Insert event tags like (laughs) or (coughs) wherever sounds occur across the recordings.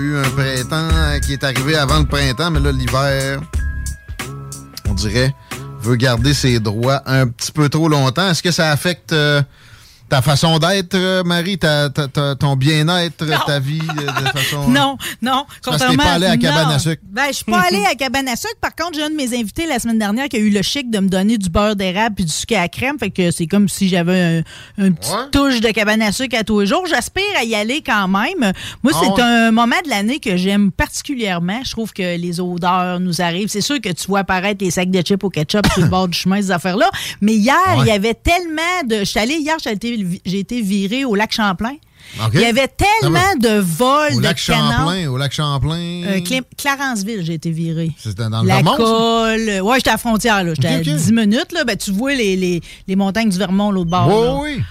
Eu un printemps qui est arrivé avant le printemps, mais là, l'hiver, on dirait, veut garder ses droits un petit peu trop longtemps. Est-ce que ça affecte euh, ta façon d'être, euh, Marie, ta, ta- ta- ton bien-être, ta vie euh, de façon. (laughs) Non, non. C'est parce que t'es pas allé à Cabane à non. sucre. Ben, je suis pas allée à Cabane à sucre. Par contre, j'ai un de mes invités la semaine dernière qui a eu le chic de me donner du beurre d'érable puis du sucre à crème. Fait que c'est comme si j'avais un, une petite touche de Cabane à sucre à tous les jours. J'aspire à y aller quand même. Moi, Ah c'est un moment de l'année que j'aime particulièrement. Je trouve que les odeurs nous arrivent. C'est sûr que tu vois apparaître les sacs de chips au ketchup sur le (coughs) bord du chemin, ces affaires-là. Mais hier, Ouais. il y avait tellement de... Je suis allée hier, été, j'ai été virée au lac Champlain. Il y avait tellement Ah de vols Au de lac canons. Champlain, au lac Champlain. Euh, Clarenceville, j'ai été virée. C'était dans le La Vermont, colle. euh, Ouais, j'étais à la frontière, là. J'étais à 10 minutes, là. Ben, tu vois les, les, les montagnes du Vermont, l'autre bord. Oui, oui.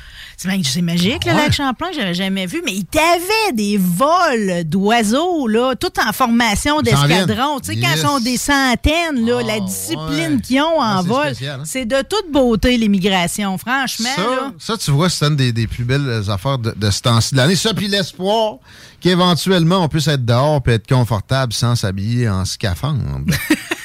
C'est mag- c'est magique, le Ouais. lac Champlain, j'avais jamais vu. Mais il t'avait des vols d'oiseaux, là, tout en formation d'escadron. Tu sais, quand ils sont des centaines, là, la discipline qu'ils ont en Ah, vol. hein? C'est de toute beauté, l'immigration, franchement, Ça, là. ça, tu vois, c'est une des, des plus belles affaires de, de ce temps-ci de l'année. Ça, puis l'espoir qu'éventuellement, on puisse être dehors et être confortable sans s'habiller en scaphandre. (laughs)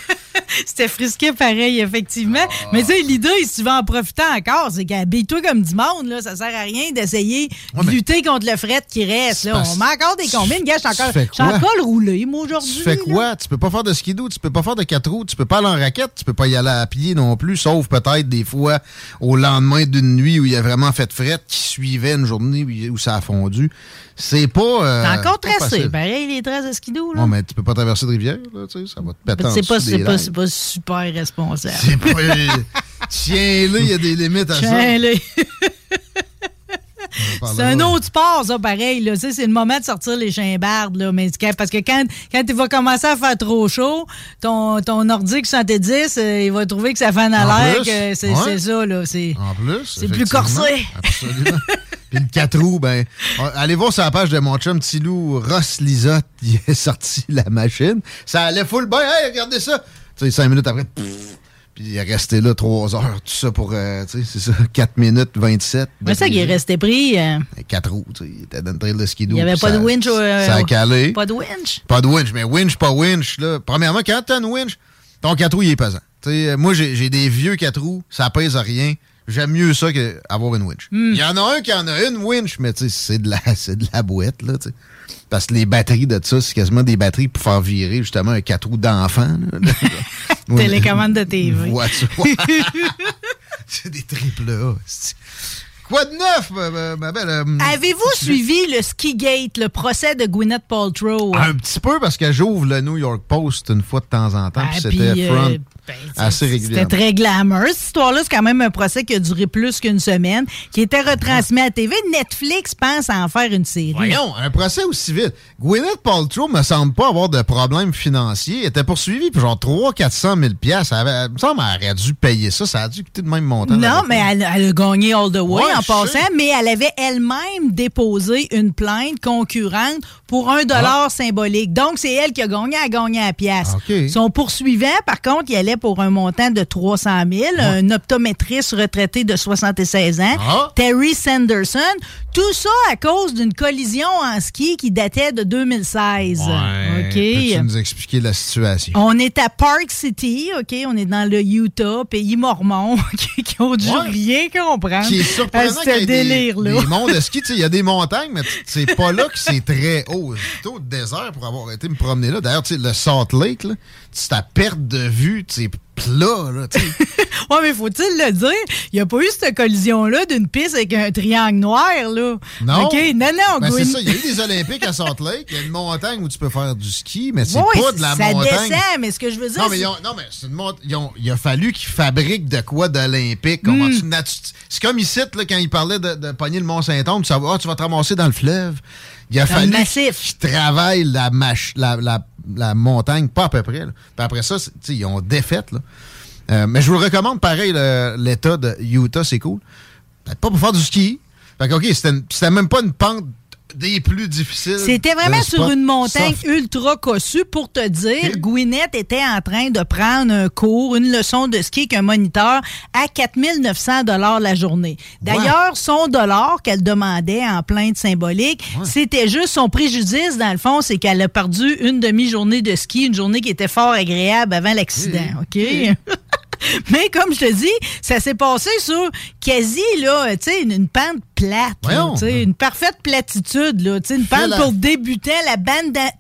(laughs) C'était frisqué pareil, effectivement. Mais tu sais, l'idée, si tu veux en profiter encore, c'est qu'habille-toi comme du monde, là. Ça sert à rien d'essayer de lutter contre le fret qui reste, là. On met encore des combines. Gars, je suis encore, roulé, moi, aujourd'hui. Tu fais quoi? Tu peux pas faire de skidoo, tu peux pas faire de quatre roues, tu peux pas aller en raquette, tu peux pas y aller à pied non plus, sauf peut-être des fois au lendemain d'une nuit où il y a vraiment fait fret qui suivait une journée où ça a fondu. C'est pas. euh, encore c'est pas tracé. Pareil, les traces de skidoo, là. Non, mais tu peux pas traverser de rivière, là, tu sais, ça va te péter en c'est pas, c'est pas, pas super responsable. C'est pas. Tiens-le, il y a des limites à ça. Tiens-le. (laughs) C'est un autre sport, ça, pareil. C'est le moment de sortir les chimbardes. Là. Mais, parce que quand, quand tu vas commencer à faire trop chaud, ton, ton nordique 110, euh, il va trouver que ça fait un alerte. C'est ouais. ça. Là. C'est En plus. c'est plus corsé. Absolument. (laughs) Le 4 roues, ben, euh, allez voir sur la page de mon chum Tilou, Ross Lisotte, il a sorti la machine. Ça allait full bien. Hey, regardez ça. Tu sais, cinq minutes après, pff, puis il est resté là trois heures, tout ça pour, euh, tu sais, c'est ça, 4 minutes 27. Mais ça qui est resté pris. euh, 4 roues, tu sais, il était dans le trail de skidoo. il n'y avait pas ça- de winch. euh, Ça a au- calé. Pas de winch. Pas de winch, mais winch, pas winch. Là. Premièrement, quand t'as une winch, ton 4 roues, il est pesant. Tu sais, euh, moi, j'ai des vieux 4 roues, ça pèse rien. J'aime mieux ça qu'avoir une winch. Il y en a un qui en a une winch, mais tu sais, c'est de la, (laughs) c'est de la boîte, là, tu sais. Parce que les batteries de ça, c'est quasiment des batteries pour faire virer justement un 4 roues d'enfant. (laughs) Télécommande de TV. voiture. (laughs) c'est des triple A. Quoi de neuf, ma, belle? euh, Avez-vous suivi le Skigate, le procès de Gwyneth Paltrow? Un petit peu parce que j'ouvre le New York Post une fois de temps en temps. puis Ah, c'était puis, euh, front ben, assez régulièrement. C'était très glamour. Cette histoire-là, c'est quand même un procès qui a duré plus qu'une semaine, qui était retransmis à TV. Netflix pense à en faire une série. Voyons, un procès aussi vite. Gwyneth Paltrow me semble pas avoir de problème financier. Elle était poursuivie pour genre 300-400 000 piastres. Elle, me semble qu'elle aurait dû payer ça. Ça a dû coûter le même montant. Non, mais elle, elle a gagné all the way Ouais, en je passant, mais elle avait elle-même déposé une plainte concurrente pour un dollar symbolique. Donc, c'est elle qui a gagné, a gagné à la pièce. Ah. Son poursuivant, par contre, il allait pour un montant de 300 000, un optométriste retraité de 76 ans, Ah. Terry Sanderson. Tout ça à cause d'une collision en ski qui datait de 2016. Ouais. OK? Peux-tu nous expliquer la situation? On est à Park City, OK? On est dans le Utah, pays mormon, (laughs) qui ont dû rien comprendre. Qui est surprenant ce délire-là. Des, mondes de ski, il y a des montagnes, mais c'est pas là que c'est très haut. C'est plutôt désert pour avoir été me promener là. D'ailleurs, le Salt Lake, là, ta perte de vue, c'est plat, là, tu (laughs) ouais, mais faut-il le dire? Il n'y a pas eu cette collision-là d'une piste avec un triangle noir, là. Non. OK, non, non. Ben, c'est ça. Il y a eu des Olympiques à Salt Lake. Il y a une montagne où tu peux faire du ski, mais c'est pas de la montagne. Ça descend, mais ce que je veux dire. Non, mais, non, mais c'est une montagne. Il a fallu qu'ils fabriquent de quoi d'Olympique. Hmm. C'est comme ici, là, quand ils parlaient de, de pogner le Mont-Saint-Onge, tu, ah, tu vas te ramasser dans le fleuve. Il a fallu qu'ils travaillent la, la, la, montagne, pas à peu près. Puis après ça, ils ont défaite. Là. Euh, mais je vous recommande, pareil, l'état de Utah, c'est cool. Peut-être pas pour faire du ski. Fait que, OK, c'était même pas une pente des plus difficiles. C'était vraiment sur une montagne ultra cossue pour te dire. Gwyneth était en train de prendre un cours, une leçon de ski avec un moniteur à 4900 dollars la journée. D'ailleurs, son dollar qu'elle demandait en plainte symbolique, c'était juste son préjudice dans le fond, c'est qu'elle a perdu une demi-journée de ski, une journée qui était fort agréable avant l'accident. OK? (laughs) Mais comme je te dis, ça s'est passé sur quasi là, une, une pente plate, une parfaite platitude, là, une pente pour débuter la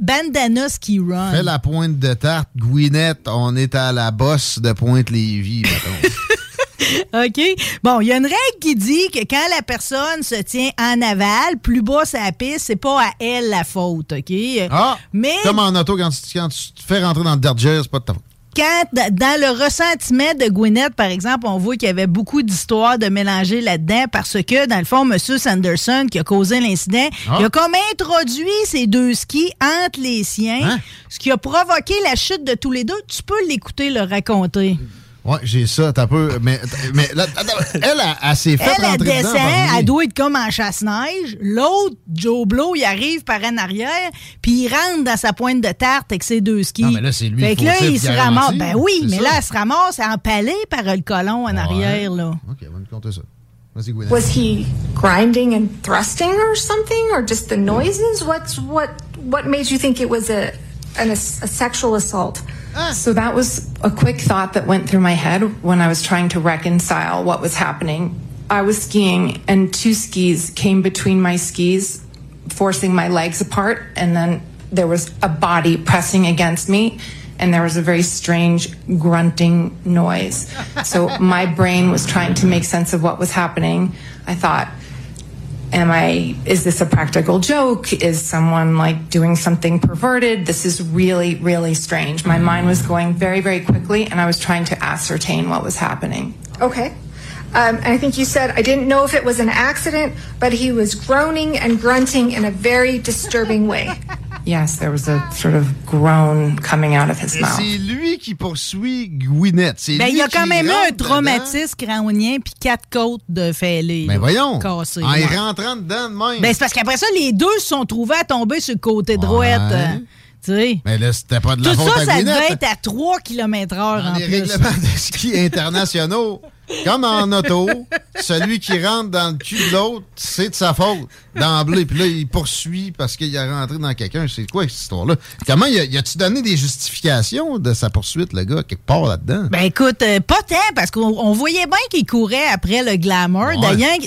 bandana ski run. Fais la pointe de tarte, Gwyneth, on est à la bosse de Pointe-Lévis, (laughs) OK. Bon, il y a une règle qui dit que quand la personne se tient en aval, plus bas sa piste, c'est pas à elle la faute, OK? Ah! Mais... Comme en auto, quand tu, quand tu te fais rentrer dans le dirt c'est pas de ta faute quand, dans le ressentiment de Gwyneth, par exemple, on voit qu'il y avait beaucoup d'histoires de mélanger là-dedans parce que, dans le fond, M. Sanderson, qui a causé l'incident, ah. il a comme introduit ces deux skis entre les siens, hein? ce qui a provoqué la chute de tous les deux. Tu peux l'écouter le raconter. Oui, j'ai ça, t'as peu. Mais, mais elle, elle, s'est fait elle, elle descend, elle doit être comme en chasse-neige. L'autre, Joe Blow, il arrive par en arrière, puis il rentre dans sa pointe de tarte avec ses deux skis. Non, mais là, c'est lui Fait que là, il se ramasse. Ben oui, mais là, elle se ramasse empalée par le colon en arrière, là. OK, on va nous compter ça. Was he grinding and thrusting or something, or just the noises? What's what? What made you think it was a, an, a sexual assault? So that was a quick thought that went through my head when I was trying to reconcile what was happening. I was skiing and two skis came between my skis, forcing my legs apart. And then there was a body pressing against me and there was a very strange grunting noise. so my brain was trying to make sense of what was happening. I thought, am I, is this a practical joke? Is someone like doing something perverted? This is really, really strange. My mind was going very, very quickly and I was trying to ascertain what was happening. Okay. Um, I think you said, I didn't know if it was an accident, but he was groaning and grunting in a very disturbing way. (laughs) Yes, there was a sort of groan coming out of his mouth. C'est lui qui poursuit Gwyneth. Ben, il y a quand même eu un traumatisme crânien puis quatre côtes de fêlées. Ben voyons. Cassées. En ouais. rentrant dedans de même. Ben, c'est parce qu'après ça, les deux se sont trouvés à tomber sur le côté droit. Euh, mais là, c'était pas de la Tout faute ça, à ça Gwyneth. devait être à 3 km heure en les plus. règlements de ski (laughs) internationaux, comme en auto, celui qui rentre dans le cul de l'autre, c'est de sa faute d'emblée. Puis là, il poursuit parce qu'il a rentré dans quelqu'un. C'est quoi cette histoire-là? Comment, y a-tu donné des justifications de sa poursuite, le gars, quelque part là-dedans? Ben écoute, euh, pas tant, parce qu'on voyait bien qu'il courait après le glamour.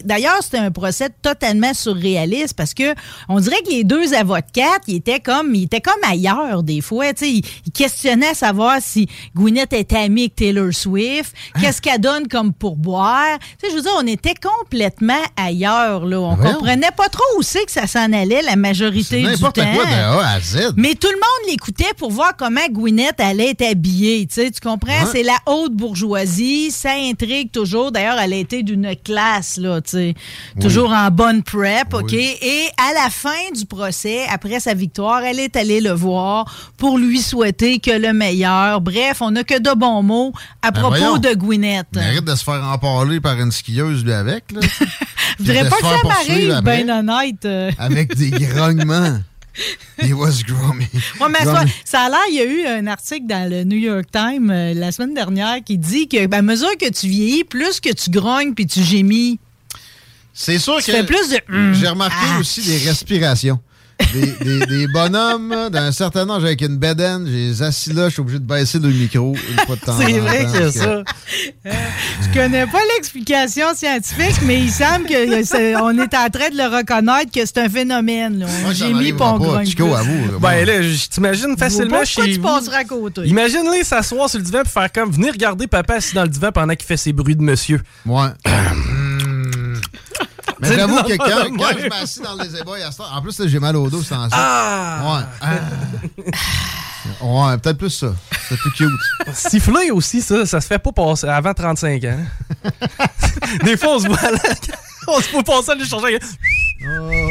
D'ailleurs, c'était un procès totalement surréaliste parce que on dirait que les deux avocates, ils étaient comme, ils étaient comme ailleurs des fois. Ils, ils questionnaient à savoir si Gwyneth était amie avec Taylor Swift, hein? qu'est-ce qu'elle donne comme pourboire. Tu sais, je veux dire, on était complètement ailleurs. Là. On comprenait pas trop où c'est que ça s'en allait la majorité du temps. quoi de A à Z. Mais tout le monde l'écoutait pour voir comment Gwyneth allait être habillée. Tu, sais, tu comprends? C'est la haute bourgeoisie. Ça intrigue toujours. D'ailleurs, elle a été d'une classe, là, tu sais, toujours en bonne prep, OK? Et à la fin du procès, après sa victoire, elle est allée le voir pour lui souhaiter que le meilleur. Bref, on n'a que de bons mots à ben propos de Gwyneth. Mérite de se faire emparler par une skieuse, lui, avec, là. (laughs) Je voudrais pas que ça m'arrive, ben honnête. Euh. Avec des (laughs) grognements. He was grooming. Ouais, mais ça, ça, a l'air, il y a eu un article dans le New York Times euh, la semaine dernière qui dit que ben, à mesure que tu vieillis, plus que tu grognes puis tu gémis. C'est sûr que. plus de. J'ai remarqué ah. aussi des respirations. Des, des, bonhommes d'un certain âge avec une bedaine. J'ai les assis là, je suis obligé de baisser le micro une fois de temps C'est vrai que c'est ça. Euh, je connais pas l'explication scientifique, mais il semble qu'on est, est en train de le reconnaître que c'est un phénomène. J'ai mis pour Chico, à vous. Ben là, t'imagines facilement chez tu passeras à côté? Imagine-les s'asseoir sur le divan et faire comme venir regarder papa assis dans le divan pendant qu'il fait ses bruits de monsieur. Ouais. (laughs) Mais j'avoue que quand, quand je m'assis dans les ébois à en plus, j'ai mal au dos, c'est en ça. Ah! Ouais. (laughs) ouais, peut-être plus ça. C'est plus cute. Siffler aussi, ça, ça se fait pas passer avant 35 ans. (laughs) Des fois, on se voit là, on se voit passer à l'échanger.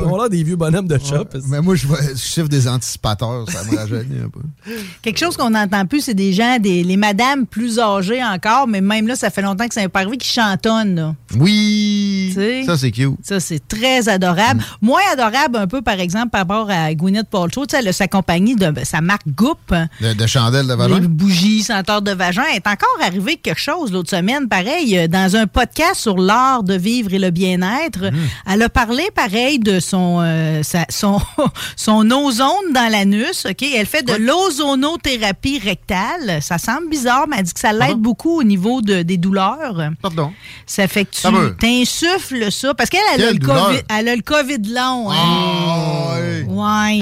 (laughs) On a des vieux bonhommes de shop. mais moi, je, je chiffre des anticipateurs, ça me rajeunit un peu. (laughs) Quelque chose qu'on n'entend plus, c'est des gens, des, les madames plus âgées encore, mais même là, ça fait longtemps que ça n'est pas arrivé, qui chantonnent. Oui! ça, c'est cute. Ça, c'est très adorable. Mm. Moins adorable un peu, par exemple, par rapport à Gwyneth Paltrow. Elle a sa compagnie, de, sa marque Goop. De, de chandelles de vagin? Les bougies, senteurs de vagin. Elle est encore arrivé quelque chose l'autre semaine, pareil, euh, dans un podcast sur l'art de vivre et le bien-être. Mm. Elle a parlé, pareil, de son, euh, son, (laughs) son ozone dans l'anus. OK? Elle fait de l'ozonothérapie rectale. Ça semble bizarre, mais elle dit que ça l'aide beaucoup au niveau de, des douleurs. Pardon? Ça fait que tu t'insuffles ça. Parce qu'elle elle a, le COVID, elle a le COVID long. Hein? Ah, ouais.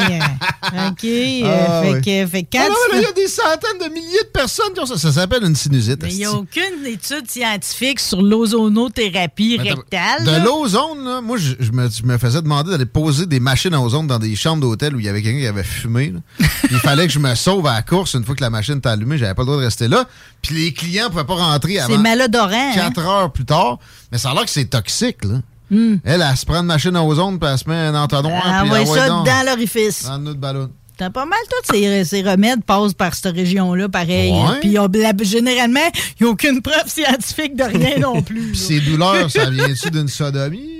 OK. (laughs) Ah, fait, que, fait quand ah, Il y a des centaines de milliers de personnes qui ont ça. Ça s'appelle une sinusite. Mais il n'y a aucune étude scientifique sur l'ozonothérapie rectale. De l'ozone, moi, je, je, me, je me faisais demandé d'aller poser des machines à ozone dans des chambres d'hôtel où il y avait quelqu'un qui avait fumé. (laughs) il fallait que je me sauve à la course une fois que la machine était allumée. J'avais pas le droit de rester là. Puis les clients pouvaient pas rentrer avant. C'est malodorant. Hein? Quatre heures plus tard. Mais ça a l'air que c'est toxique, là. Hmm. Elle, elle, se prend une machine à ozone, puis elle se met un entonnoir. Elle envoie ça dans l'orifice. Dans notre ballon. T'as pas mal tous ces, ces, remèdes passent par cette région-là, pareil. Puis généralement, il n'y a aucune preuve scientifique de rien non (laughs) plus. Puis ces douleurs, ça vient-tu d'une sodomie?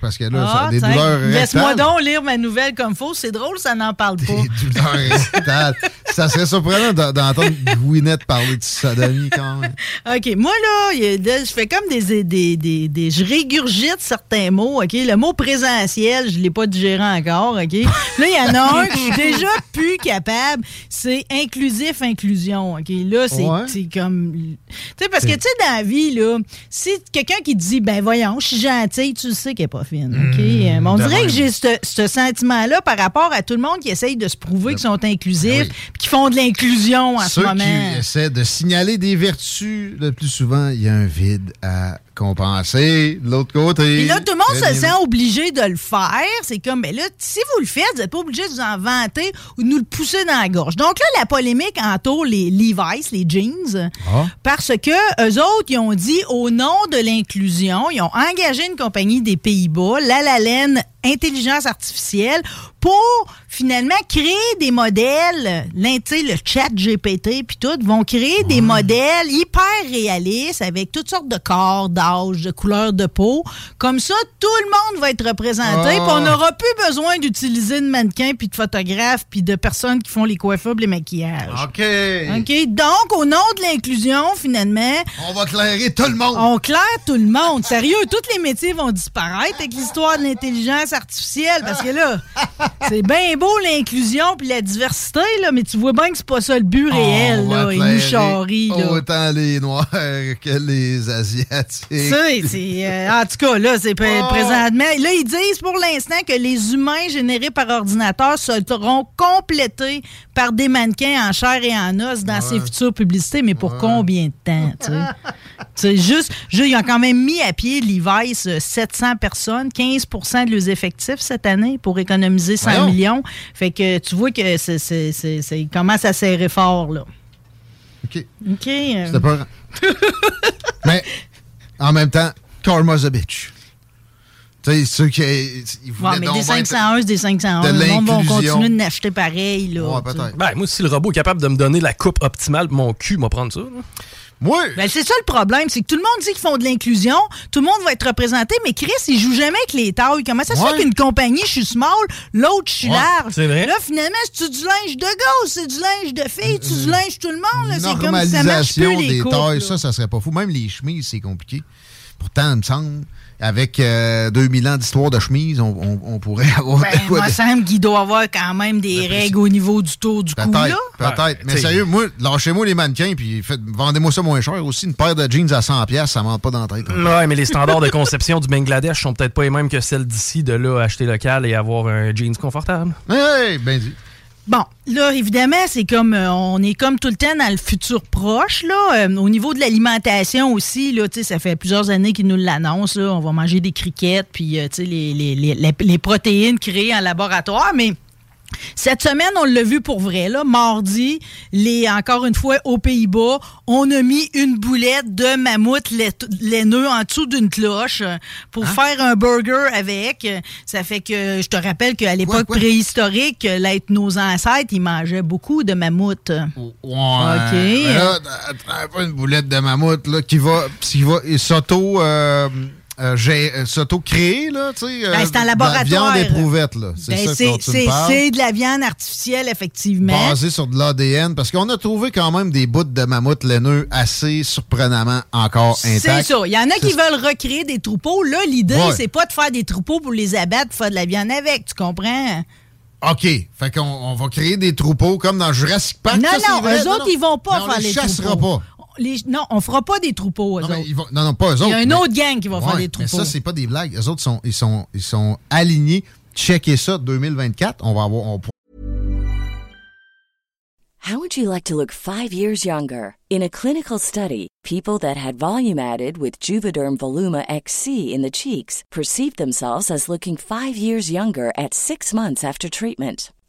Parce que là, ça, ah, des douleurs Laisse-moi donc lire ma nouvelle comme faux. C'est drôle, ça n'en parle pas. Des douleurs (laughs) ça serait surprenant d'entendre Gwyneth parler de sodomie quand même. OK. Moi, là, je fais comme des, des, des, des, Je régurgite certains mots, OK? Le mot présentiel, je ne l'ai pas digéré encore, OK? Là, il y en a un que je suis déjà plus capable. C'est inclusif, inclusion, OK? Là, c'est comme... Tu sais, parce que, tu sais, dans la vie, là, si quelqu'un qui dit, ben voyons, je suis gentil, tu sais qu'elle n'est pas fine, OK? Mmh, on dirait que j'ai ce sentiment-là par rapport à tout le monde qui essaye de se prouver qu'ils sont inclusifs, ben qui font de l'inclusion en ce moment. Ceux qui essaient de signaler des vertus, le plus souvent, il y a un vide à compenser de l'autre côté. Puis là, tout le monde se sent obligé de le faire. C'est comme, ben là, si vous le faites, vous n'êtes pas obligé de vous en vanter ou de nous le pousser dans la gorge. Donc là, la polémique entoure les Levi's, les jeans, ah. parce que eux autres, ils ont dit, au nom de l'inclusion, ils ont engagé une compagnie des Pays-Bas, La La Laine Intelligence Artificielle, pour finalement créer des modèles, le chat GPT puis tout, vont créer des modèles hyper réalistes avec toutes sortes de corps, d'âge, de couleurs de peau. Comme ça, tout le monde va être représenté, puis on n'aura plus besoin d'utiliser de mannequins puis de photographes puis de personnes qui font les coiffures, les maquillages. OK. OK? Donc, au nom de l'inclusion, finalement... On va clairer tout le monde. On claire tout le monde. Sérieux, tous les métiers vont disparaître avec l'histoire de l'intelligence artificielle, parce que là... C'est bien beau l'inclusion puis la diversité, là, mais tu vois bien que c'est pas ça le but réel. là, ils nous. Autant les Noirs que les Asiatiques. c'est, euh, en tout cas, là, c'est oh. présentement. Là, ils disent pour l'instant que les humains générés par ordinateur seront complétés par des mannequins en chair et en os dans ces futures publicités, mais pour combien de temps? (laughs) C'est juste, ils ont quand même mis à pied Levi's 700 euh, personnes, 15% de leurs effectifs cette année pour économiser 100 millions. Fait que tu vois que c'est commence à serrer fort, là. OK. OK. Euh. C'était pas... (laughs) mais en même temps, karma's a bitch. Tu sais, ceux qui. Ils ouais, mais des 501, des 501. Le monde va continuer de n'acheter pareil. Là, ouais, peut-être. Ben, moi, si le robot est capable de me donner la coupe optimale pour mon cul, moi prendre ça. Oui. Ben, c'est ça le problème, c'est que tout le monde dit qu'ils font de l'inclusion, tout le monde va être représenté, mais Chris, il joue jamais avec les tailles. Comment ça se fait qu'une compagnie, je suis small, l'autre, je suis large? C'est vrai. Là, finalement, c'est du linge de gosse, c'est du linge de fille, c'est du linge tout le monde. C'est comme ça marche plus, les des tailles, ça, ça serait pas fou. Même les chemises, c'est compliqué. Pourtant, il me semble avec 2000 ans d'histoire de chemise, on, pourrait (laughs) avoir. Ben, il me semble qu'il doit avoir quand même des règles au niveau du tour du cou. Peut-être. Peut-être. mais sérieux, moi, lâchez-moi les mannequins, puis vendez-moi ça moins cher. Aussi, une paire de jeans à 100$, ça ne monte pas dans la tête. Ouais, mais les standards de conception du Bangladesh sont peut-être pas les mêmes que celles d'ici, de là, acheter local et avoir un jeans confortable. Oui, ben dit. Bon, là, évidemment, c'est comme euh, on est comme tout le temps dans le futur proche. Là. Euh, au niveau de l'alimentation aussi, là, ça fait plusieurs années qu'ils nous l'annoncent. On va manger des criquettes, puis euh, les, les, les, les, protéines créées en laboratoire. Mais cette semaine, on l'a vu pour vrai. Là, mardi, les, encore une fois, aux Pays-Bas, on a mis une boulette de mammouth laineux en dessous d'une cloche pour hein? faire un burger avec. Ça fait que je te rappelle qu'à l'époque préhistorique, nos ancêtres, ils mangeaient beaucoup de mammouth. Ouais. OK. Là, une boulette de mammouth là, qui va, qui va s'auto... Euh, euh, j'ai euh, s'auto-créé, là, tu sais. Ben, c'est en laboratoire. De la viande éprouvette, là. C'est ben, C'est de la viande artificielle, effectivement. Basée sur de l'ADN, parce qu'on a trouvé quand même des bouts de mammouth laineux assez surprenamment encore intacts. C'est ça. Il y en a qui veulent recréer des troupeaux. Là, l'idée, c'est pas de faire des troupeaux pour les abattre, pour faire de la viande avec, tu comprends? OK. Fait qu'on on va créer des troupeaux comme dans Jurassic Park. Non, non, eux autres, ils vont pas faire les, les chassera pas non, on fera pas des troupeaux, eux non, autres. non, non, pas eux autres. Il y a une autre gang qui va faire des troupeaux. Mais ça, c'est pas des blagues. Eux autres, sont, ils, sont, ils sont alignés. Checkez ça, 2024. On va avoir... On... How would you like to look five years younger? In a clinical study, people that had volume added with Juvederm Voluma XC in the cheeks perceived themselves as looking five years younger at six months after treatment.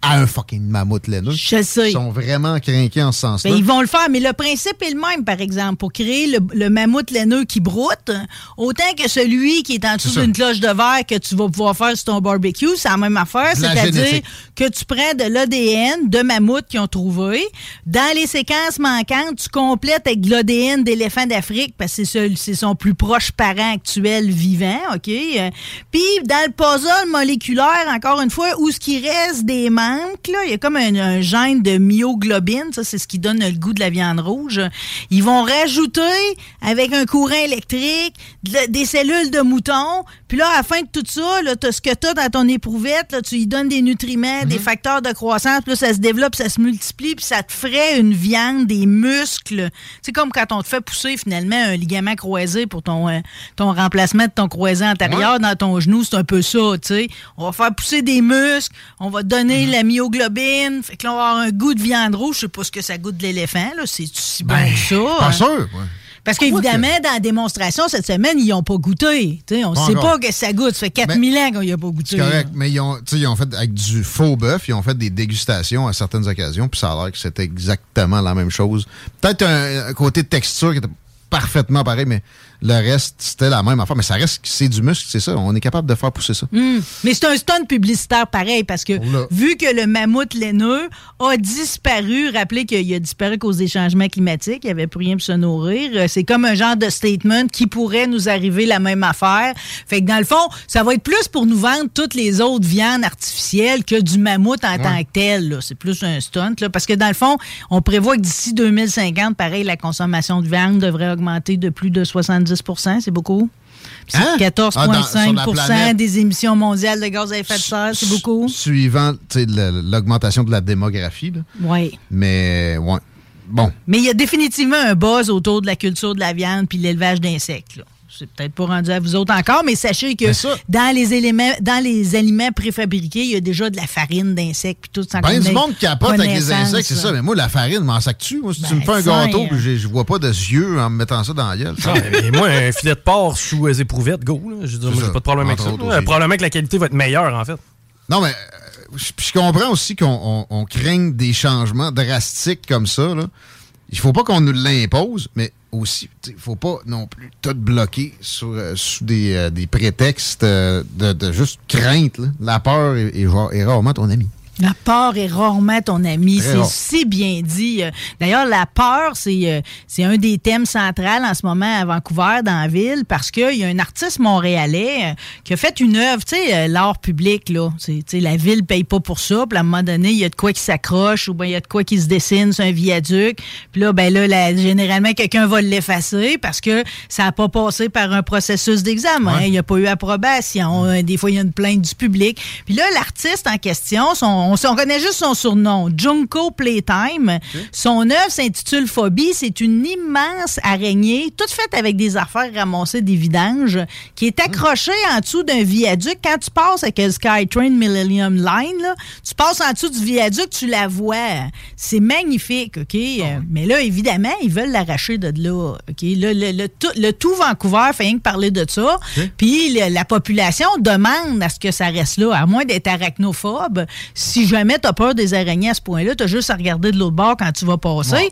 à un fucking mammouth laineux. Je sais. Ils sont vraiment craqués en ce sens-là. Ben, ils vont le faire, mais le principe est le même, par exemple. Pour créer le, mammouth laineux qui broute, autant que celui qui est en dessous d'une cloche de verre que tu vas pouvoir faire sur ton barbecue, c'est la même affaire. C'est-à-dire que tu prends de l'ADN de mammouth qu'ils ont trouvé. Dans les séquences manquantes, tu complètes avec de l'ADN d'éléphant d'Afrique, parce que c'est son plus proche parent actuel vivant, OK? Puis, dans le puzzle moléculaire, encore une fois, où ce qui reste des membres il y a comme un, gène de myoglobine, ça c'est ce qui donne le goût de la viande rouge. Ils vont rajouter avec un courant électrique des cellules de mouton, puis là à la fin de tout ça, là, as ce que tu as dans ton éprouvette, là, tu y donnes des nutriments, des mhm. facteurs de croissance, puis là ça se développe, ça se multiplie, puis ça te ferait une viande, des muscles. C'est comme quand on te fait pousser finalement un ligament croisé pour ton, euh, ton remplacement de ton croisé antérieur dans ton genou, c'est un peu ça, tu sais. On va faire pousser des muscles, on va donner mhm. La myoglobine. Fait que là, on va avoir un goût de viande rouge. Je sais pas ce que ça goûte de l'éléphant. C'est si bon ben, que ça. Pas sûr, Parce qu'évidemment, dans la démonstration cette semaine, ils n'ont pas goûté. on ne sait pas que ça goûte. Ça fait 4000 ans qu'on n'y a pas goûté. C'est correct, mais ils ont, ils ont fait avec du faux bœuf, ils ont fait des dégustations à certaines occasions, puis ça a l'air que c'était exactement la même chose. Peut-être un, côté texture qui était parfaitement pareil, mais le reste, c'était la même affaire. Mais ça reste, c'est du muscle, c'est ça. On est capable de faire pousser ça. Hmm. Mais c'est un stunt publicitaire pareil, parce que vu que le mammouth laineux a disparu, rappelez qu'il a disparu à cause des changements climatiques, il n'y avait plus rien pour se nourrir. Euh, C'est comme un genre de statement qui pourrait nous arriver la même affaire. Fait que dans le fond, ça va être plus pour nous vendre toutes les autres viandes artificielles que du mammouth en tant que tel. C'est plus un stunt, là, parce que dans le fond, on prévoit que d'ici 2050, pareil, la consommation de viande devrait augmenter de plus de 70 c'est beaucoup. Hein? c'est Ah, dans- sur 14,5 la planète. des émissions mondiales de gaz à effet de serre, c'est beaucoup. Suivant l'augmentation de la démographie. Oui. Mais, ouais. Bon. Mais il y a définitivement un buzz autour de la culture de la viande puis l'élevage d'insectes. C'est peut-être pas rendu à vous autres encore, mais sachez que ça- dans les éléments, dans les aliments préfabriqués, il y a déjà de la farine d'insectes puis tout ça. Ben du monde capote avec les insectes, c'est ça. Mais moi, la farine, m'en sac-tu? Moi, si tu Ben, me fais un gâteau euh. puis je vois pas de yeux en me mettant ça dans la gueule. Ah, mais moi, un filet de porc sous les éprouvettes, go. là. Je veux dire, moi, j'ai pas de problème avec ça. aussi. Probablement que la qualité va être meilleure, en fait. Non, mais euh, je je comprends aussi qu'on on, on craigne des changements drastiques comme ça. Là. Il faut pas qu'on nous l'impose, mais aussi, il faut pas non plus tout bloquer sur, euh, sous des, euh, des prétextes euh, de, juste crainte. là. La peur est, est rarement ton ami. La peur est rarement ton ami. C'est si bien dit. Euh, D'ailleurs, la peur, c'est euh, c'est un des thèmes centrales en ce moment à Vancouver, dans la ville, parce qu'il y a un artiste montréalais euh, qui a fait une œuvre, tu sais, l'art public, là. C'est- tu sais, la ville paye pas pour ça. Puis à un moment donné, il y a de quoi qui s'accroche ou bien il y a de quoi qui se dessine sur un viaduc. Puis là, ben là, généralement, quelqu'un va l'effacer parce que ça n'a pas passé par un processus d'examen. Il n'y a pas eu approbation. Des fois, il y a une plainte du public. Puis là, l'artiste en question, son- on, on connaît juste son surnom, Junko Playtime. Son œuvre s'intitule Phobie. C'est une immense araignée, toute faite avec des affaires ramassées des vidanges, qui est accrochée en dessous d'un viaduc. Quand tu passes avec le SkyTrain Millennium Line, là, tu passes en dessous du viaduc, tu la vois. C'est magnifique, OK? Euh, Mais là, évidemment, ils veulent l'arracher de là, OK? Là, le, le tout, le tout Vancouver fait rien que parler de ça. Puis la population demande à ce que ça reste là, à moins d'être arachnophobe. Si jamais tu as peur des araignées à ce point-là, tu as juste à regarder de l'autre bord quand tu vas passer.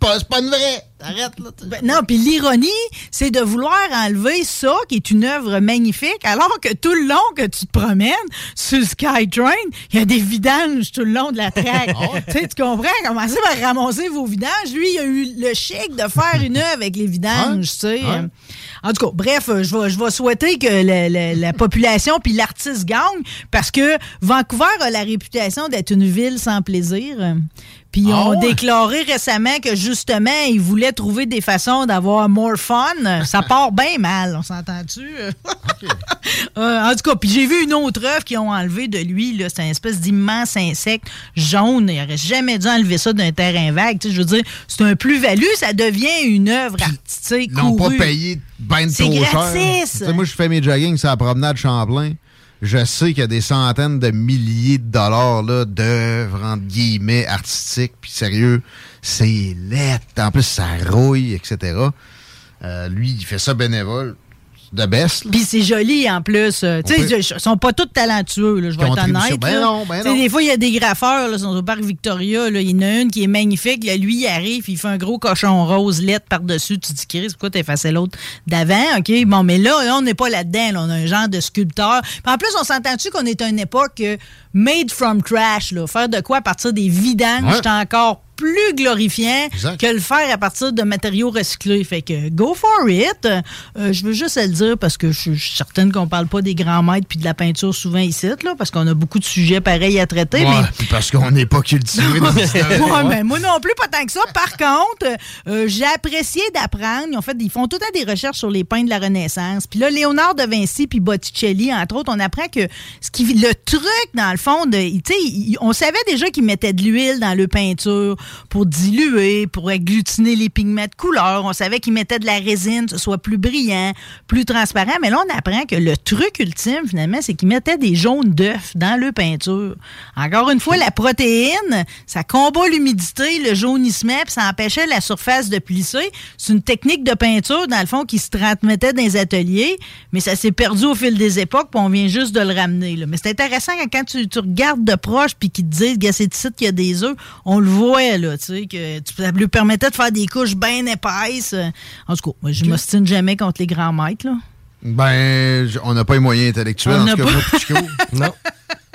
Bon, ben c'est pas une vraie. Arrête, là. Ben non, puis l'ironie, c'est de vouloir enlever ça, qui est une œuvre magnifique, alors que tout le long que tu te promènes sur le SkyTrain, il y a des vidanges tout le long de la traque. (laughs) tu sais, tu comprends? Commencez par ramasser vos vidanges. Lui, il a eu le chic de faire une œuvre avec les vidanges, tu sais. Ouais. En tout cas, bref, euh, je vais, je vais souhaiter que la, la- la population puis l'artiste gagne parce que Vancouver a la réputation d'être une ville sans plaisir. Puis ils Ah ont ouais? déclaré récemment que justement, ils voulaient trouver des façons d'avoir more fun. Ça (laughs) part bien mal, on s'entend-tu? (laughs) Euh, en tout cas, puis j'ai vu une autre œuvre qu'ils ont enlevée de lui. C'est un espèce d'immense insecte jaune. Il n'aurait jamais dû enlever ça d'un terrain vague. Je veux dire, c'est un plus-value. Ça devient une œuvre artistique. Ils n'ont pas payé ben trop cher. moi, je fais mes jogging sur la promenade Champlain. Je sais qu'il y a des centaines de milliers de dollars d'œuvres, entre guillemets, artistiques. Puis sérieux, c'est laid. En plus, ça rouille, etc. Euh, lui, il fait ça bénévole. De là. Puis c'est joli en plus. Euh, sais, peut- ils sont pas tous talentueux, là, je vais être honnête. Ben non, ben non. Des fois, il y a des graffeurs, là, sont au parc Victoria. Il y en a une qui est magnifique. Là, lui, il arrive, il fait un gros cochon rose lettre par-dessus. Tu te dis, Chris, pourquoi t'as effacé l'autre d'avant? OK, bon, mais là, là, on n'est pas là-dedans. là. on a un genre de sculpteur. Puis en plus, on s'entend-tu qu'on est à une époque euh, made from trash? Là. Faire de quoi à partir des vidanges, Ouais. c'est encore plus glorifiant Exact. que le faire à partir de matériaux recyclés. Fait que go for it. Euh, je veux juste le dire parce que je suis certaine qu'on parle pas des grands maîtres puis de la peinture souvent ici, là, parce qu'on a beaucoup de sujets pareils à traiter. Ouais, mais puis parce qu'on n'est pas cultivé dans (laughs) Ouais, mais moi non plus, pas tant que ça. Par contre, euh, j'ai apprécié d'apprendre. Ont fait, ils font tout temps des recherches sur les peintres de la Renaissance. Puis là, Léonard de Vinci puis Botticelli, entre autres, on apprend que ce qui, le truc, dans le fond, de, tu sais, ils- on savait déjà qu'ils mettaient de l'huile dans le peinture pour diluer, pour agglutiner les pigments de couleur. On savait qu'ils mettaient de la résine, ce soit plus brillant, plus transparent. Mais là, on apprend que le truc ultime, finalement, c'est qu'ils mettaient des jaunes d'œufs dans le peinture. Encore une fois, la protéine, ça combat l'humidité, le jaunissement, puis ça empêchait la surface de plisser. C'est une technique de peinture, dans le fond, qui se transmettait dans les ateliers, mais ça s'est perdu au fil des époques, puis on vient juste de le ramener. Mais c'est intéressant quand, tu, regardes de proche, puis qu'ils te disent, c'est ici qu'il y a des œufs, on le voit là, tu sais, que tu- ça lui permettait de faire des couches bien épaisses. En tout cas, moi, je m'ostine jamais contre les grands maîtres, là. Ben, on n'a pas les moyens intellectuels, On en tout cas, pas. moi, puis (laughs)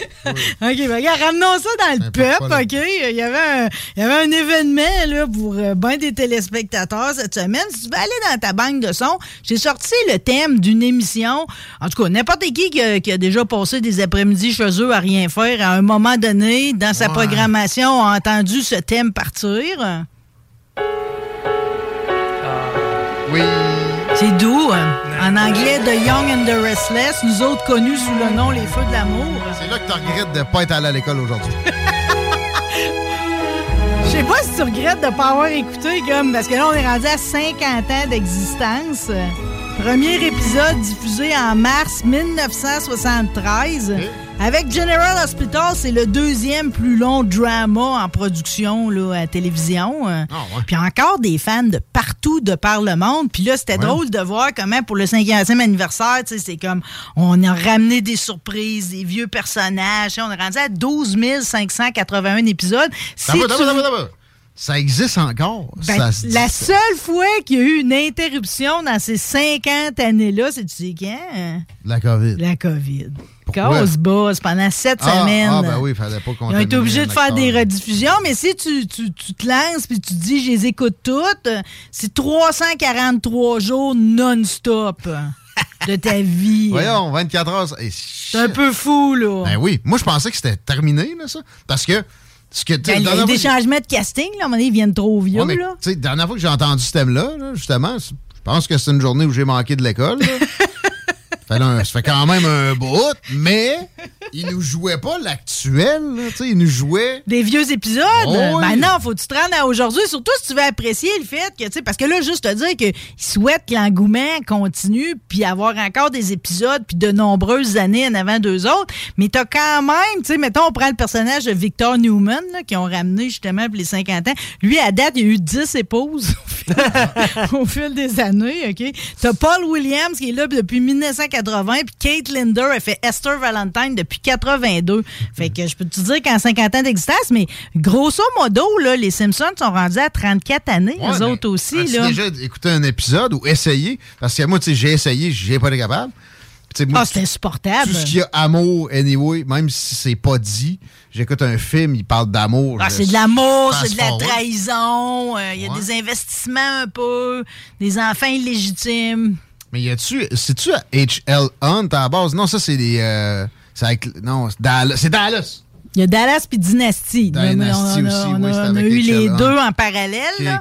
(laughs) OK, ben, regarde, ramenons ça dans le peuple. OK? Il y avait un, il y avait un événement là, pour euh, ben des téléspectateurs cette semaine. Si tu veux aller dans ta banque de son, j'ai sorti le thème d'une émission. En tout cas, n'importe qui qui a, qui a déjà passé des après-midi chez eux à rien faire, à un moment donné, dans sa Ouais. programmation, a entendu ce thème partir. Oui. C'est doux. hein? En anglais, The Young and the Restless, nous autres connus sous le nom Les Feux de l'amour. C'est là que tu regrettes de ne pas être allé à l'école aujourd'hui. (laughs) Je sais pas si tu regrettes de pas avoir écouté, comme, parce que là, on est rendu à 50 ans d'existence. Premier épisode diffusé en mars 1973. Avec General Hospital, c'est le deuxième plus long drama en production là, à télévision. Ah, ouais. Puis encore des fans de partout de par le monde. Puis là, c'était Ouais. drôle de voir comment pour le 50e anniversaire, tu sais, c'est comme on a ramené des surprises, des vieux personnages. On est rendu à 12 581 épisodes. Si tu- ça existe encore. ben, ça se dit, la seule fois qu'il y a eu une interruption dans ces 50 années-là, c'est tu sais quand? La COVID. La COVID. Cause basse pendant sept Ah, semaines. Ah, ben oui, il fallait pas Ils ont été obligés de faire des rediffusions, mais si tu, tu, tu te lances puis tu dis je les écoute toutes, c'est 343 jours non-stop de ta vie. (laughs) Voyons, 24 heures. C'est un peu fou, là. Ben oui. Moi, je pensais que c'était terminé, là, ça. Parce que. Ce que, Ben, il y a des changements de casting, là, à un moment donné, ils viennent trop vieux, Ouais, mais, là. dernière fois que j'ai entendu ce thème-là, là, justement, je pense que c'est une journée où j'ai manqué de l'école. (laughs) ça, fait un- ça fait quand même un bout, mais il nous jouait pas l'actuel. là, tu sais, Il nous jouait. Des vieux épisodes? Oh oui. Ben non, faut que tu te rendes à aujourd'hui, surtout si tu veux apprécier le fait que, tu sais, parce que là, juste te dire qu'ils souhaitent que l'engouement continue, puis avoir encore des épisodes, puis de nombreuses années en avant d'eux autres, mais t'as quand même, tu sais, mettons, on prend le personnage de Victor Newman, qui ont ramené justement pour les 50 ans. Lui, à date, il y a eu 10 épouses au (laughs) fil, au fil des années, OK? T'as Paul Williams qui est là depuis 1980, puis Kate Linder a fait Esther Valentine depuis 82. Fait que je peux te dire qu'en 50 ans d'existence, mais grosso modo, là, les Simpsons sont rendus à 34 années, Ouais, eux autres aussi. as-tu déjà écouté un épisode ou essayé? Parce que moi, tu sais, j'ai essayé, j'ai pas été capable. Moi, Ah, c'est insupportable. Tout ce qu'il y a amour, anyway, même si c'est pas dit, j'écoute un film, il parle d'amour. Ah, c'est de l'amour, c'est de la trahison, euh, il y a Ouais. des investissements un peu, des enfants illégitimes. Mais y a-tu. C'est-tu à H.L. Hunt à la base? Non, ça, c'est des. euh, c'est avec. Non, c'est Dallas. C'est Dallas. Il y a Dallas puis Dynasty. Dynasty on a, aussi, on oui, c'est on a eu les deux en parallèle.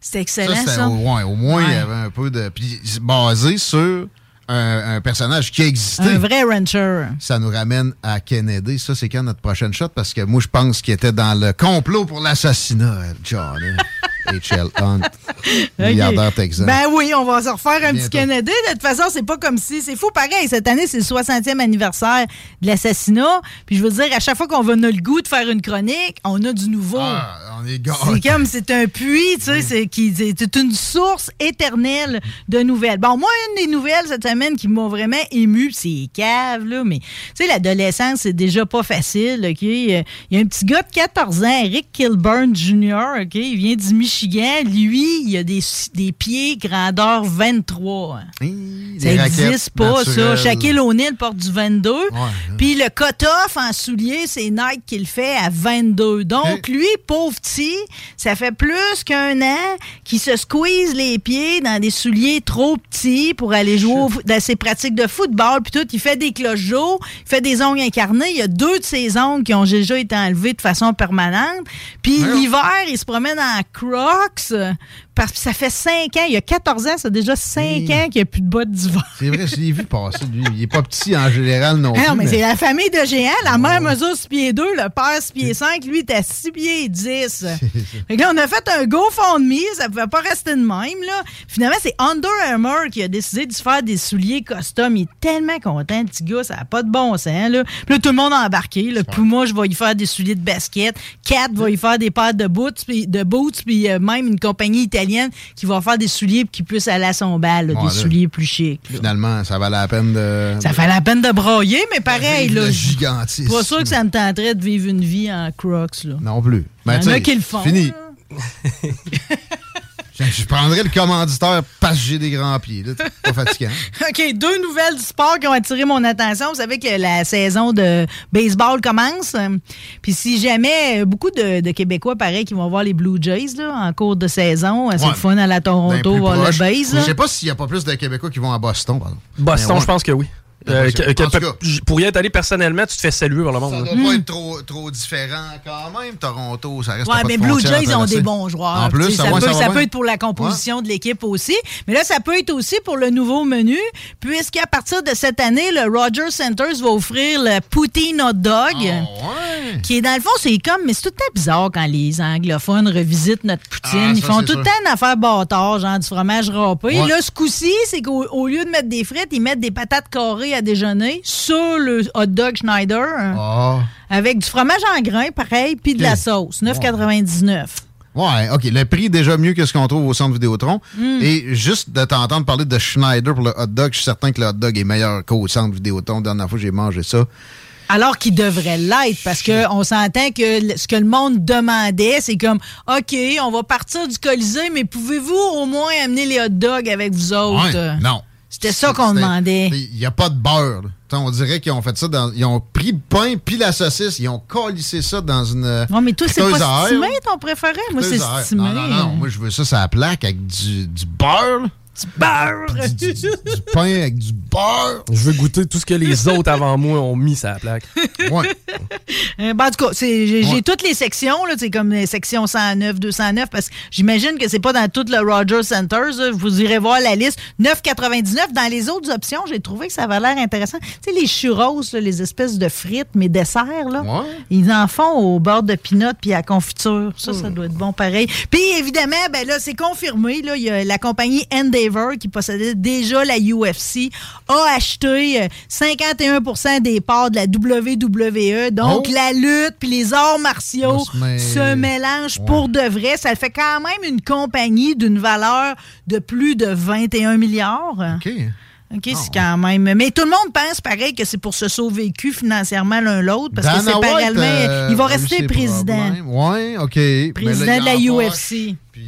C'était excellent, Ça, au, ouais, au moins, il y avait un peu de. Puis c'est basé sur un, un personnage qui existait. Un vrai rancher. Ça nous ramène à Kennedy. Ça, c'est quand notre prochaine shot? Parce que moi, je pense qu'il était dans le complot pour l'assassinat, John. H.L. Hunt, (laughs) milliardaire texan. Ben oui, on va se refaire un petit. Kennedy. De toute façon, c'est pas comme si. C'est fou pareil. Cette année, c'est le 60e anniversaire de l'assassinat. Puis je veux dire, à chaque fois qu'on va a le goût de faire une chronique, on a du nouveau. Ah, on est. C'est comme, c'est un puits, tu sais, c'est qui- c'est une source éternelle de nouvelles. Bon, moi, une des nouvelles cette semaine qui m'ont vraiment ému, c'est cave, là, mais, tu sais, l'adolescence, c'est déjà pas facile, OK? Il y a un petit gars de 14 ans, Eric Kilburn Jr., OK? Il vient du Michigan. Lui, il a des, des pieds grandeur 23. Ça n'existe pas, ça. Shaquille O'Neal porte du 22. Ouais. Puis le cut-off en soulier, c'est Nike qui le fait à 22. Donc, lui, pauvre petit, ça fait plus qu'un an qu'il se squeeze les pieds dans des souliers trop petits pour aller jouer au dans ses pratiques de football. Puis tout, il fait des cloches il fait des ongles incarnés. Il y a deux de ses ongles qui ont déjà été enlevés de façon permanente. Puis l'hiver, il se promène en crocs. Parce que ça fait 5 ans, il y a 14 ans, ça a déjà 5 Oui. ans qu'il n'y a plus de bottes d'hiver. C'est vrai, je l'ai vu passer, lui. Il est pas petit en général non Ah plus. non, mais, mais- c'est la famille de géants. La mère mesure 6 pieds 2, le père 6 pieds 5, lui, il à 6 pieds 10. fait que là, on a fait un GoFundMe, ça pouvait pas rester de même, là. Finalement, c'est Under Armour qui a décidé de se faire des souliers custom. Il est tellement content, le petit gars, ça n'a pas de bon sens, là. Puis là, tout le monde a embarqué. Là. Puma, je vais y faire des souliers de basket. Cat va y faire des paires de boots, puis, de boots, puis euh, même une compagnie italienne qui va faire des souliers pour qu'il puisse aller à son bal, là, des là. souliers plus chics. là. Finalement, ça valait la peine de. Ça fait la peine de broyer, mais pareil, là. gigantisme. Pas sûr que ça me tenterait de vivre une vie en Crocs, là. Non plus. Ben, Il y en tu a qui le font. Fini. (laughs) Je, prendrais le commanditaire parce que j'ai des grands pieds. là. C'est pas fatigant. (laughs) OK, deux nouvelles du sport qui ont attiré mon attention. Vous savez que la saison de baseball commence. Puis si jamais, euh, beaucoup de, de Québécois, pareil, qui vont voir les Blue Jays là, en cours de saison. Euh, C'est Ouais. le fun à la Ben, Toronto, voir le proche. base. là. Je sais pas s'il y a pas plus de Québécois qui vont à Boston. pardon. Boston, ouais. je pense que oui. Euh, que- que- pour y être allé personnellement, tu te fais saluer par le monde. Ça doit pas être trop, trop différent quand même. Toronto, ça reste Ouais, pas mais de Blue Jays ont des bons joueurs. En plus, ça, ça, va, peut, ça va ça bien. peut être pour la composition de l'équipe aussi. Mais là, ça peut être aussi pour le nouveau menu, puisqu'à partir de cette année, le Rogers Centers va offrir le Poutine Hot Dog. Ah, ouais. Qui est dans le fond, c'est comme, mais c'est tout le temps bizarre quand les anglophones revisitent notre poutine. Ah, Ils font tout le temps une affaire bâtard, genre du fromage râpé. Ouais. Là, ce coup-ci, c'est qu'au au lieu de mettre des frites, ils mettent des patates carrées à déjeuner sur le hot dog Schneider. Ah. Avec du fromage en grains, pareil, puis de la sauce. 9,99. Ouais, OK. Le prix est déjà mieux que ce qu'on trouve au centre Vidéotron. Mm. Et juste de t'entendre parler de Schneider pour le hot dog, je suis certain que le hot dog est meilleur qu'au centre Vidéotron. La dernière fois que j'ai mangé ça. Alors qu'il devrait l'être, parce qu'on s'entend que ce que le monde demandait, c'est comme, OK, on va partir du Colisée, mais pouvez-vous au moins amener les hot dogs avec vous autres? Ouais, non. C'était ça qu'on demandait. Il n'y a pas de beurre. On dirait qu'ils ont fait ça dans. Ils ont pris le pain puis la saucisse, ils ont collissé ça dans une. Non, mais toi, c'est pas stimé ton préféré? Moi, c'est stimé. Non, non, non. Moi, je veux ça, ça plaque avec du, du beurre. Du beurre! Du, du- du pain avec du beurre. Je veux goûter tout ce que les (laughs) autres avant moi ont mis sur la plaque. Ouais. Euh, ben, en tout cas, c'est- j'ai Ouais. toutes les sections, là, c'est comme les sections 109, 209, parce que j'imagine que c'est pas dans tout le Rogers Centers. là. Vous irez voir la liste. 9,99. Dans les autres options, j'ai trouvé que ça avait l'air intéressant. Tu sais, les churros, là, les espèces de frites, mais desserts, là, Ouais. ils en font au beurre de pinot puis à confiture. Ça, ça doit être bon pareil. Puis évidemment, ben là, c'est confirmé. Là, il y a la compagnie Qui possédait déjà la UFC a acheté euh, 51 des parts de la WWE. Donc Oh. la lutte puis les arts martiaux Va se mélangent Ouais. pour de vrai. Ça fait quand même une compagnie d'une valeur de plus de 21 milliards. OK. OK, c'est quand même. Mais tout le monde pense pareil que c'est pour se sauver le cul financièrement l'un l'autre parce que Dana c'est White, parallèlement. euh, il va rester président. Ouais, OK. Président là, de la UFC. poche,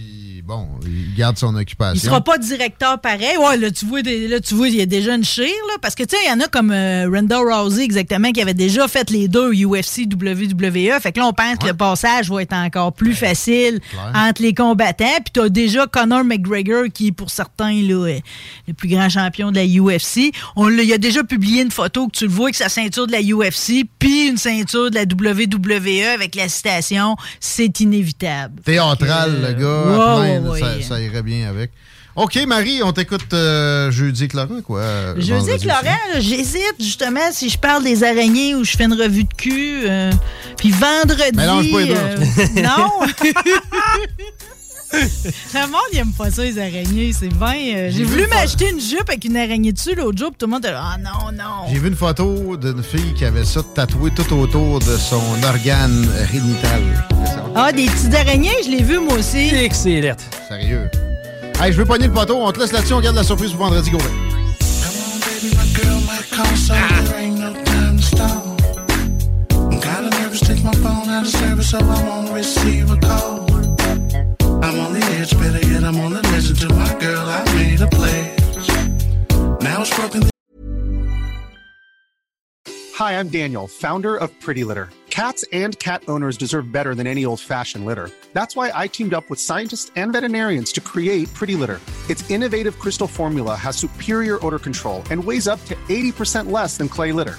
Puis bon, il garde son occupation. Il sera pas directeur pareil. Ouais, là, tu vois, des- là, tu vois, il y a déjà une chire, là. Parce que, tu sais, il y en a comme euh, Ronda Rousey, exactement, qui avait déjà fait les deux, UFC, WWE. Fait que là, on pense que le passage va être encore plus facile clair. entre les combattants. Puis t'as déjà Conor McGregor, qui, pour certains, là, est le plus grand champion de la UFC. On l'a- il a déjà publié une photo que tu le vois avec sa ceinture de la UFC, puis une ceinture de la WWE avec la citation « C'est inévitable ». Théâtral, le gars. ouais, Ça, ça irait bien avec. OK, Marie, on t'écoute euh, jeudi avec Laurent, quoi. Je dis vendredi que Laurent, j'hésite justement si je parle des araignées ou je fais une revue de cul. euh, puis vendredi. Mélange pas les deux. euh, (laughs) non! (laughs) (laughs) Le monde, il aime pas ça, les araignées. C'est bien. euh, J'ai voulu m'acheter une jupe avec une araignée dessus l'autre jour, puis tout le monde était là, Ah non, non. J'ai vu une photo d'une fille qui avait ça tatoué tout autour de son organe génital. Ah, des petites araignées, je l'ai vu moi aussi. Excellent. Sérieux. Hey, je veux pogner le poteau. On te laisse là-dessus. On garde la surprise pour vendredi. Kinda I'm on the edge, better yet, I'm on the. To my girl, I made a pledge. Now it's broken. Hi, I'm Daniel, founder of Pretty Litter. Cats and cat owners deserve better than any old fashioned litter. That's why I teamed up with scientists and veterinarians to create Pretty Litter. Its innovative crystal formula has superior odor control and weighs up to 80% less than clay litter.